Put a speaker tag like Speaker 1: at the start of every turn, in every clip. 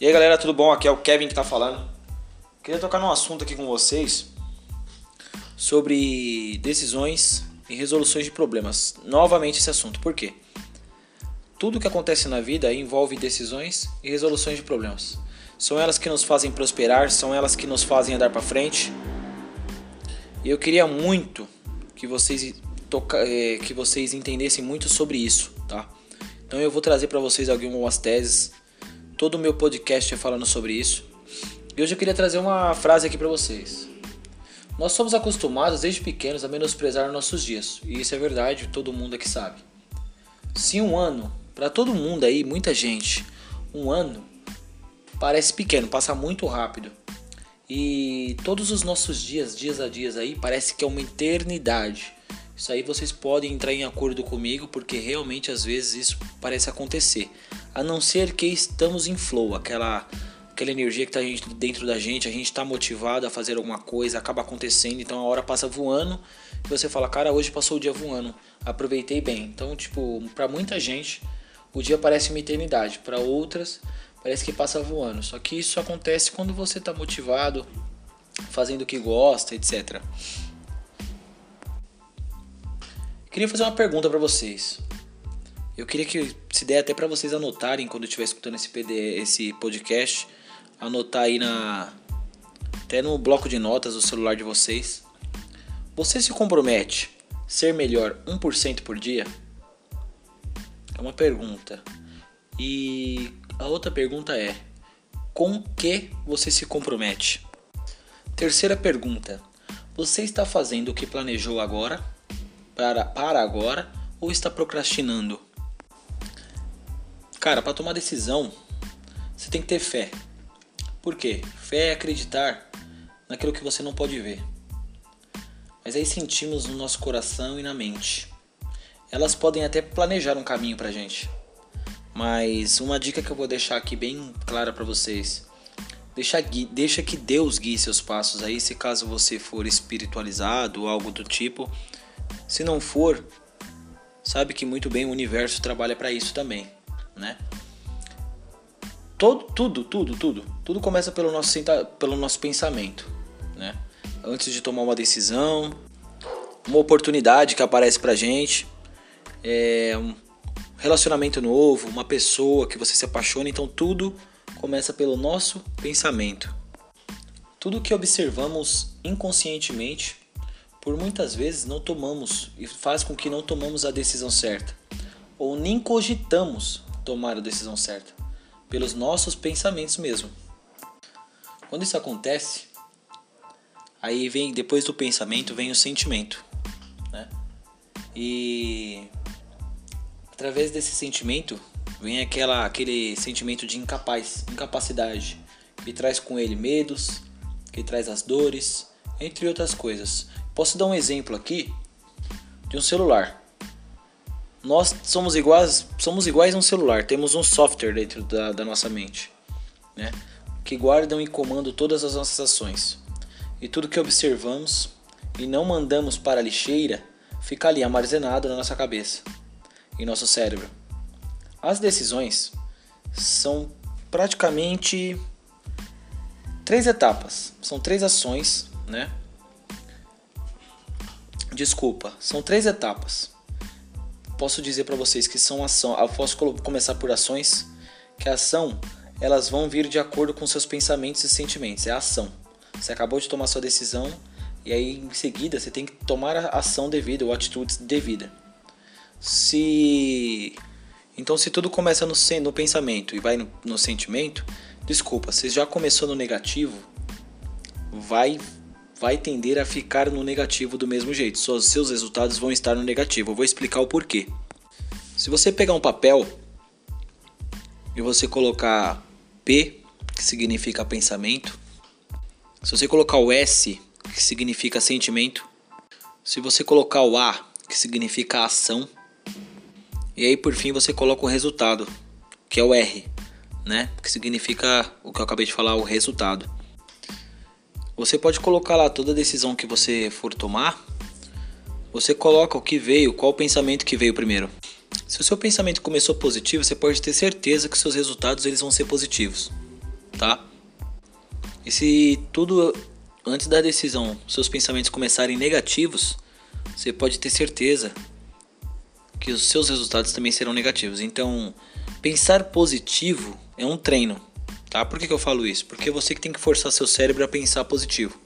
Speaker 1: E aí galera, tudo bom? Aqui é o Kevin que tá falando. Queria tocar num assunto aqui com vocês sobre decisões e resoluções de problemas. Novamente esse assunto. Por quê? Tudo que acontece na vida envolve decisões e resoluções de problemas. São elas que nos fazem prosperar, são elas que nos fazem andar para frente. E eu queria muito que vocês toca, é, que vocês entendessem muito sobre isso, tá? Então eu vou trazer para vocês algumas teses Todo o meu podcast é falando sobre isso. E hoje eu queria trazer uma frase aqui para vocês. Nós somos acostumados desde pequenos a menosprezar nossos dias, e isso é verdade, todo mundo aqui sabe. Se um ano, para todo mundo aí, muita gente, um ano parece pequeno, passa muito rápido. E todos os nossos dias, dias a dias aí, parece que é uma eternidade. Isso aí vocês podem entrar em acordo comigo, porque realmente às vezes isso parece acontecer a não ser que estamos em flow, aquela aquela energia que está dentro da gente, a gente está motivado a fazer alguma coisa, acaba acontecendo, então a hora passa voando e você fala, cara, hoje passou o dia voando, aproveitei bem. Então, tipo, para muita gente o dia parece uma eternidade, para outras parece que passa voando. Só que isso acontece quando você está motivado, fazendo o que gosta, etc. Queria fazer uma pergunta para vocês. Eu queria que se der até para vocês anotarem quando estiver escutando esse esse podcast, anotar aí na até no bloco de notas do celular de vocês. Você se compromete ser melhor 1% por dia? É uma pergunta. E a outra pergunta é: com que você se compromete? Terceira pergunta: você está fazendo o que planejou agora para, para agora ou está procrastinando? Cara, para tomar decisão, você tem que ter fé. Por quê? Fé é acreditar naquilo que você não pode ver. Mas aí sentimos no nosso coração e na mente. Elas podem até planejar um caminho pra gente. Mas uma dica que eu vou deixar aqui bem clara para vocês. Deixa, deixa que Deus guie seus passos aí, se caso você for espiritualizado ou algo do tipo. Se não for, sabe que muito bem o universo trabalha para isso também né? Todo, tudo, tudo, tudo, tudo começa pelo nosso, pelo nosso pensamento, né? Antes de tomar uma decisão, uma oportunidade que aparece pra gente, é um relacionamento novo, uma pessoa que você se apaixona, então tudo começa pelo nosso pensamento. Tudo que observamos inconscientemente, por muitas vezes não tomamos e faz com que não tomamos a decisão certa, ou nem cogitamos tomar a decisão certa, pelos nossos pensamentos mesmo. Quando isso acontece, aí vem depois do pensamento vem o sentimento, né? E através desse sentimento vem aquela aquele sentimento de incapaz, incapacidade, que traz com ele medos, que traz as dores, entre outras coisas. Posso dar um exemplo aqui de um celular nós somos iguais, somos iguais a um celular, temos um software dentro da, da nossa mente, né? que guardam e comandam todas as nossas ações. E tudo que observamos e não mandamos para a lixeira fica ali armazenado na nossa cabeça, em nosso cérebro. As decisões são praticamente três etapas, são três ações, né? Desculpa, são três etapas posso dizer para vocês que são ação, eu posso começar por ações, que a ação elas vão vir de acordo com seus pensamentos e sentimentos, é a ação. Você acabou de tomar sua decisão e aí em seguida você tem que tomar a ação devida ou atitude devida. Se então se tudo começa no, no pensamento e vai no, no sentimento, desculpa, se já começou no negativo, vai vai tender a ficar no negativo do mesmo jeito. Só seus resultados vão estar no negativo. Eu vou explicar o porquê. Se você pegar um papel e você colocar P, que significa pensamento, se você colocar o S, que significa sentimento, se você colocar o A, que significa ação, e aí por fim você coloca o resultado, que é o R, né? Que significa o que eu acabei de falar, o resultado. Você pode colocar lá toda decisão que você for tomar. Você coloca o que veio, qual pensamento que veio primeiro. Se o seu pensamento começou positivo, você pode ter certeza que seus resultados eles vão ser positivos. tá? E se tudo antes da decisão, seus pensamentos começarem negativos, você pode ter certeza que os seus resultados também serão negativos. Então, pensar positivo é um treino, tá? Por que, que eu falo isso? Porque você que tem que forçar seu cérebro a pensar positivo.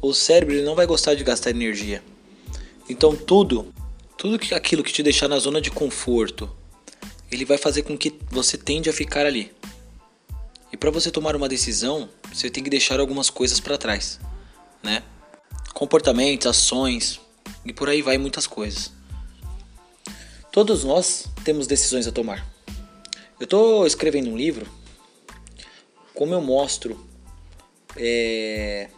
Speaker 1: O cérebro ele não vai gostar de gastar energia. Então, tudo, tudo que aquilo que te deixar na zona de conforto, ele vai fazer com que você tende a ficar ali. E para você tomar uma decisão, você tem que deixar algumas coisas para trás, né? Comportamentos, ações e por aí vai muitas coisas. Todos nós temos decisões a tomar. Eu estou escrevendo um livro, como eu mostro, é,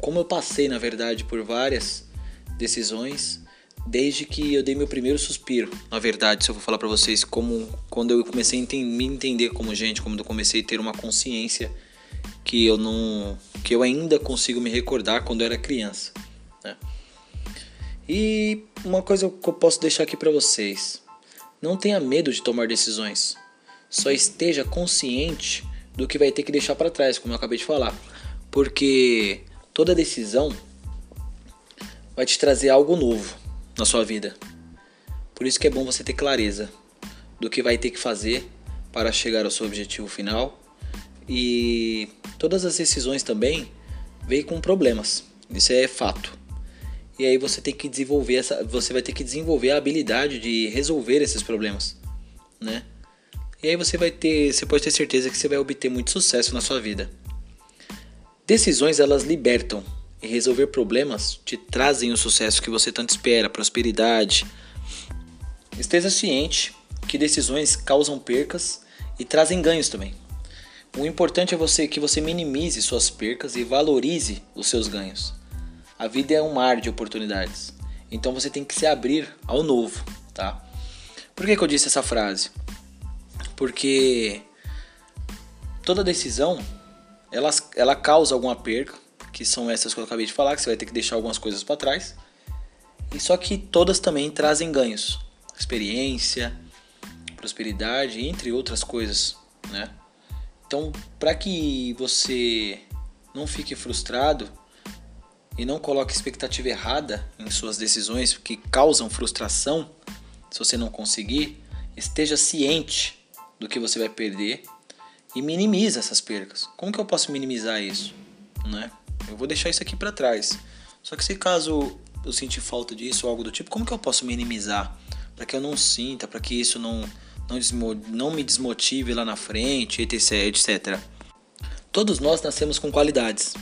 Speaker 1: como eu passei na verdade por várias decisões desde que eu dei meu primeiro suspiro. Na verdade, se eu vou falar para vocês como quando eu comecei a me entender como gente, como eu comecei a ter uma consciência que eu não que eu ainda consigo me recordar quando eu era criança. Né? E uma coisa que eu posso deixar aqui para vocês: não tenha medo de tomar decisões. Só esteja consciente do que vai ter que deixar para trás, como eu acabei de falar. Porque toda decisão vai te trazer algo novo na sua vida. Por isso que é bom você ter clareza do que vai ter que fazer para chegar ao seu objetivo final. E todas as decisões também vêm com problemas. Isso é fato e aí você tem que desenvolver essa, você vai ter que desenvolver a habilidade de resolver esses problemas, né? E aí você vai ter, você pode ter certeza que você vai obter muito sucesso na sua vida. Decisões elas libertam e resolver problemas te trazem o sucesso que você tanto espera, prosperidade. Esteja ciente que decisões causam percas e trazem ganhos também. O importante é você que você minimize suas percas e valorize os seus ganhos. A vida é um mar de oportunidades. Então você tem que se abrir ao novo, tá? Por que, que eu disse essa frase? Porque toda decisão ela, ela causa alguma perca, que são essas que eu acabei de falar, que você vai ter que deixar algumas coisas para trás. E só que todas também trazem ganhos, experiência, prosperidade, entre outras coisas, né? Então, para que você não fique frustrado, e não coloque expectativa errada em suas decisões que causam frustração se você não conseguir, esteja ciente do que você vai perder e minimize essas percas. Como que eu posso minimizar isso? Né? Eu vou deixar isso aqui para trás. Só que se caso eu sentir falta disso ou algo do tipo, como que eu posso minimizar para que eu não sinta, para que isso não não, não me desmotive lá na frente, etc, etc. Todos nós nascemos com qualidades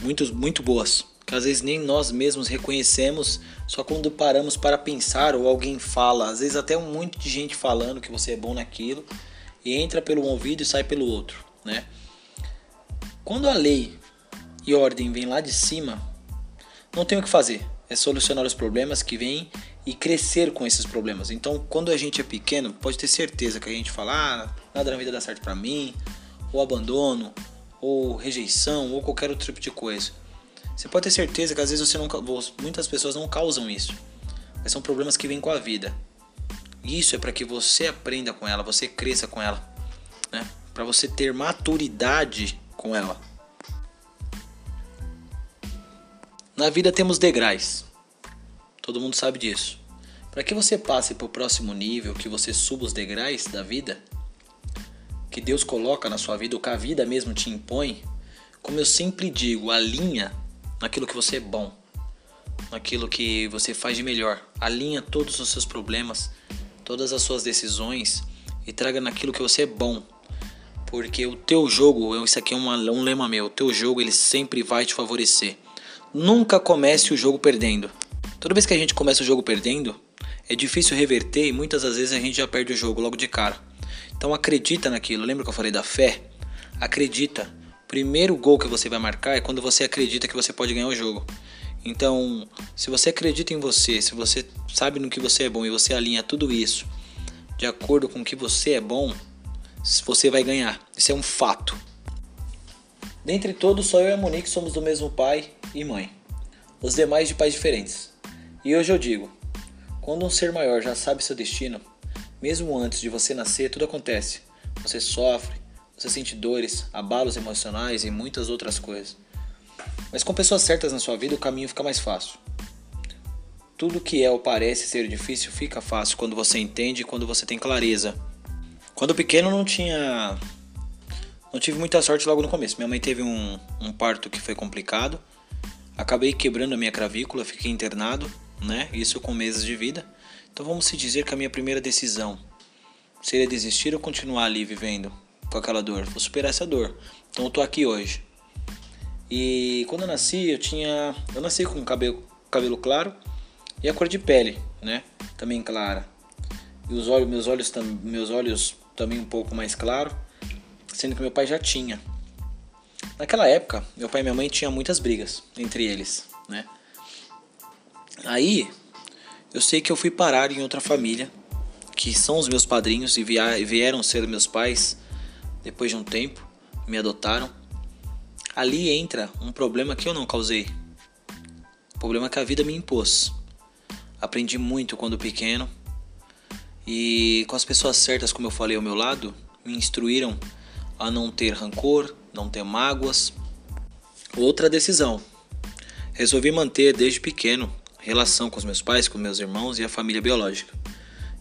Speaker 1: muito, muito boas, que às vezes nem nós mesmos reconhecemos só quando paramos para pensar ou alguém fala, às vezes até um monte de gente falando que você é bom naquilo e entra pelo um ouvido e sai pelo outro, né? Quando a lei e ordem vem lá de cima, não tem o que fazer, é solucionar os problemas que vêm e crescer com esses problemas. Então, quando a gente é pequeno, pode ter certeza que a gente fala, ah, nada na vida dá certo para mim, ou abandono, ou rejeição, ou qualquer outro tipo de coisa. Você pode ter certeza que às vezes você não, muitas pessoas não causam isso, mas são problemas que vêm com a vida. Isso é para que você aprenda com ela, você cresça com ela, né? Para você ter maturidade com ela. Na vida temos degraus. Todo mundo sabe disso. Para que você passe para o próximo nível, que você suba os degraus da vida, que Deus coloca na sua vida, ou que a vida mesmo te impõe, como eu sempre digo, alinha naquilo que você é bom, naquilo que você faz de melhor. Alinha todos os seus problemas, todas as suas decisões e traga naquilo que você é bom. Porque o teu jogo, isso aqui é uma, um lema meu, o teu jogo ele sempre vai te favorecer. Nunca comece o jogo perdendo. Toda vez que a gente começa o jogo perdendo, é difícil reverter e muitas das vezes a gente já perde o jogo logo de cara. Então acredita naquilo. Lembra que eu falei da fé? Acredita. Primeiro gol que você vai marcar é quando você acredita que você pode ganhar o jogo. Então, se você acredita em você, se você sabe no que você é bom e você alinha tudo isso de acordo com o que você é bom, você vai ganhar. Isso é um fato. Dentre todos, só eu e a Monique somos do mesmo pai e mãe. Os demais de pais diferentes. E hoje eu digo: quando um ser maior já sabe seu destino, mesmo antes de você nascer, tudo acontece. Você sofre, você sente dores, abalos emocionais e muitas outras coisas. Mas com pessoas certas na sua vida, o caminho fica mais fácil. Tudo que é ou parece ser difícil fica fácil quando você entende e quando você tem clareza. Quando pequeno não tinha. Não tive muita sorte logo no começo. Minha mãe teve um, um parto que foi complicado. Acabei quebrando a minha clavícula, fiquei internado, né? Isso com meses de vida. Então vamos se dizer que a minha primeira decisão seria desistir ou continuar ali vivendo com aquela dor. Vou superar essa dor. Então eu tô aqui hoje. E quando eu nasci, eu tinha. Eu nasci com cabelo, cabelo claro e a cor de pele, né? Também clara. E os olhos, meus olhos, meus olhos também um pouco mais claro, sendo que meu pai já tinha. Naquela época, meu pai e minha mãe tinham muitas brigas entre eles, né? Aí, eu sei que eu fui parar em outra família, que são os meus padrinhos e vieram ser meus pais depois de um tempo, me adotaram ali entra um problema que eu não causei. Um problema que a vida me impôs. Aprendi muito quando pequeno e com as pessoas certas, como eu falei ao meu lado, me instruíram a não ter rancor, não ter mágoas. Outra decisão. Resolvi manter desde pequeno relação com os meus pais, com meus irmãos e a família biológica.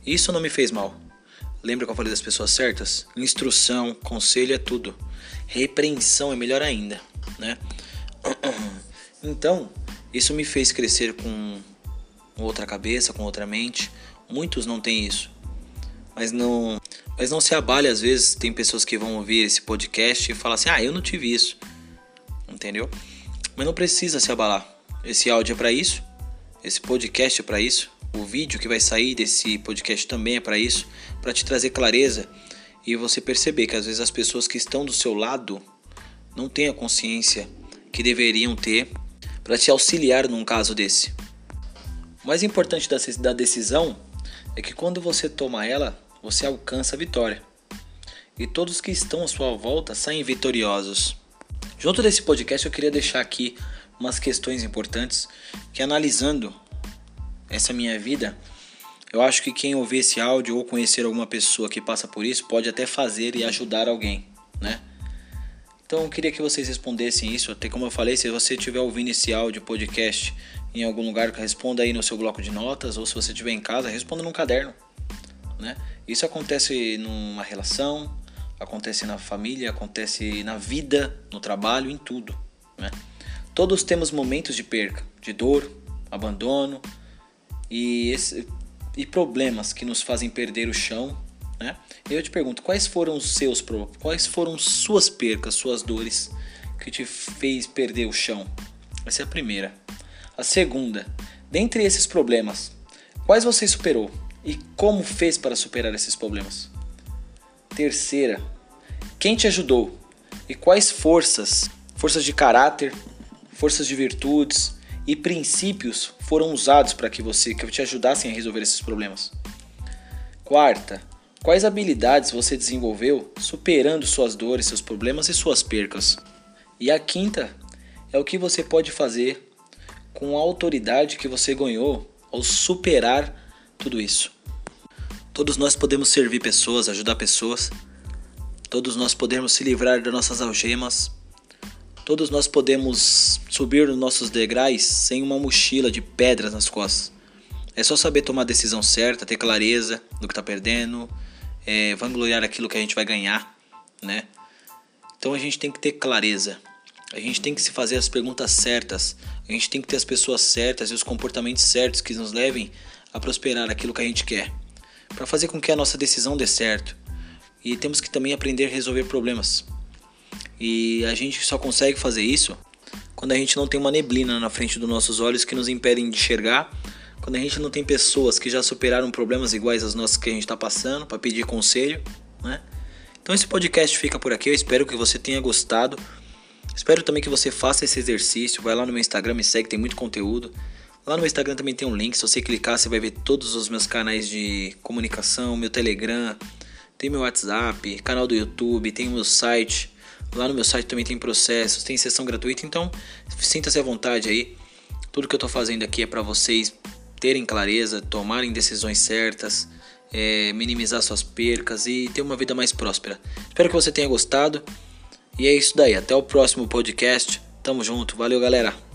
Speaker 1: Isso não me fez mal. Lembra que eu falei das pessoas certas? Instrução, conselho é tudo. Repreensão é melhor ainda, né? Então, isso me fez crescer com outra cabeça, com outra mente. Muitos não têm isso. Mas não, mas não se abale às vezes, tem pessoas que vão ouvir esse podcast e falam assim: "Ah, eu não tive isso". Entendeu? Mas não precisa se abalar. Esse áudio é para isso. Esse podcast é para isso. O vídeo que vai sair desse podcast também é para isso, para te trazer clareza e você perceber que às vezes as pessoas que estão do seu lado não têm a consciência que deveriam ter para te auxiliar num caso desse. O mais importante da decisão é que quando você toma ela, você alcança a vitória. E todos que estão à sua volta saem vitoriosos. Junto desse podcast eu queria deixar aqui umas questões importantes que analisando essa minha vida, eu acho que quem ouvir esse áudio ou conhecer alguma pessoa que passa por isso pode até fazer e ajudar alguém, né? Então eu queria que vocês respondessem isso, até como eu falei, se você estiver ouvindo esse áudio, podcast em algum lugar, responda aí no seu bloco de notas, ou se você estiver em casa, responda num caderno, né? Isso acontece numa relação, acontece na família, acontece na vida, no trabalho, em tudo, né? Todos temos momentos de perca, de dor, abandono, e esse, e problemas que nos fazem perder o chão, né? Eu te pergunto, quais foram os seus quais foram suas percas, suas dores que te fez perder o chão? Essa é a primeira. A segunda, dentre esses problemas, quais você superou e como fez para superar esses problemas? Terceira, quem te ajudou e quais forças, forças de caráter, forças de virtudes, e princípios foram usados para que você que te ajudassem a resolver esses problemas. Quarta, quais habilidades você desenvolveu superando suas dores, seus problemas e suas percas? E a quinta é o que você pode fazer com a autoridade que você ganhou ao superar tudo isso. Todos nós podemos servir pessoas, ajudar pessoas. Todos nós podemos se livrar das nossas algemas, Todos nós podemos subir nos nossos degraus sem uma mochila de pedras nas costas. É só saber tomar a decisão certa, ter clareza do que está perdendo, é, vangloriar aquilo que a gente vai ganhar, né? Então a gente tem que ter clareza. A gente tem que se fazer as perguntas certas. A gente tem que ter as pessoas certas e os comportamentos certos que nos levem a prosperar aquilo que a gente quer. Para fazer com que a nossa decisão dê certo. E temos que também aprender a resolver problemas. E a gente só consegue fazer isso quando a gente não tem uma neblina na frente dos nossos olhos que nos impedem de enxergar, quando a gente não tem pessoas que já superaram problemas iguais aos nossos que a gente está passando para pedir conselho, né? Então esse podcast fica por aqui, eu espero que você tenha gostado. Espero também que você faça esse exercício, vai lá no meu Instagram, me segue, tem muito conteúdo. Lá no meu Instagram também tem um link, se você clicar você vai ver todos os meus canais de comunicação, meu Telegram, tem meu WhatsApp, canal do YouTube, tem o meu site. Lá no meu site também tem processos, tem sessão gratuita, então sinta-se à vontade aí. Tudo que eu estou fazendo aqui é para vocês terem clareza, tomarem decisões certas, é, minimizar suas percas e ter uma vida mais próspera. Espero que você tenha gostado. E é isso daí. Até o próximo podcast. Tamo junto. Valeu, galera.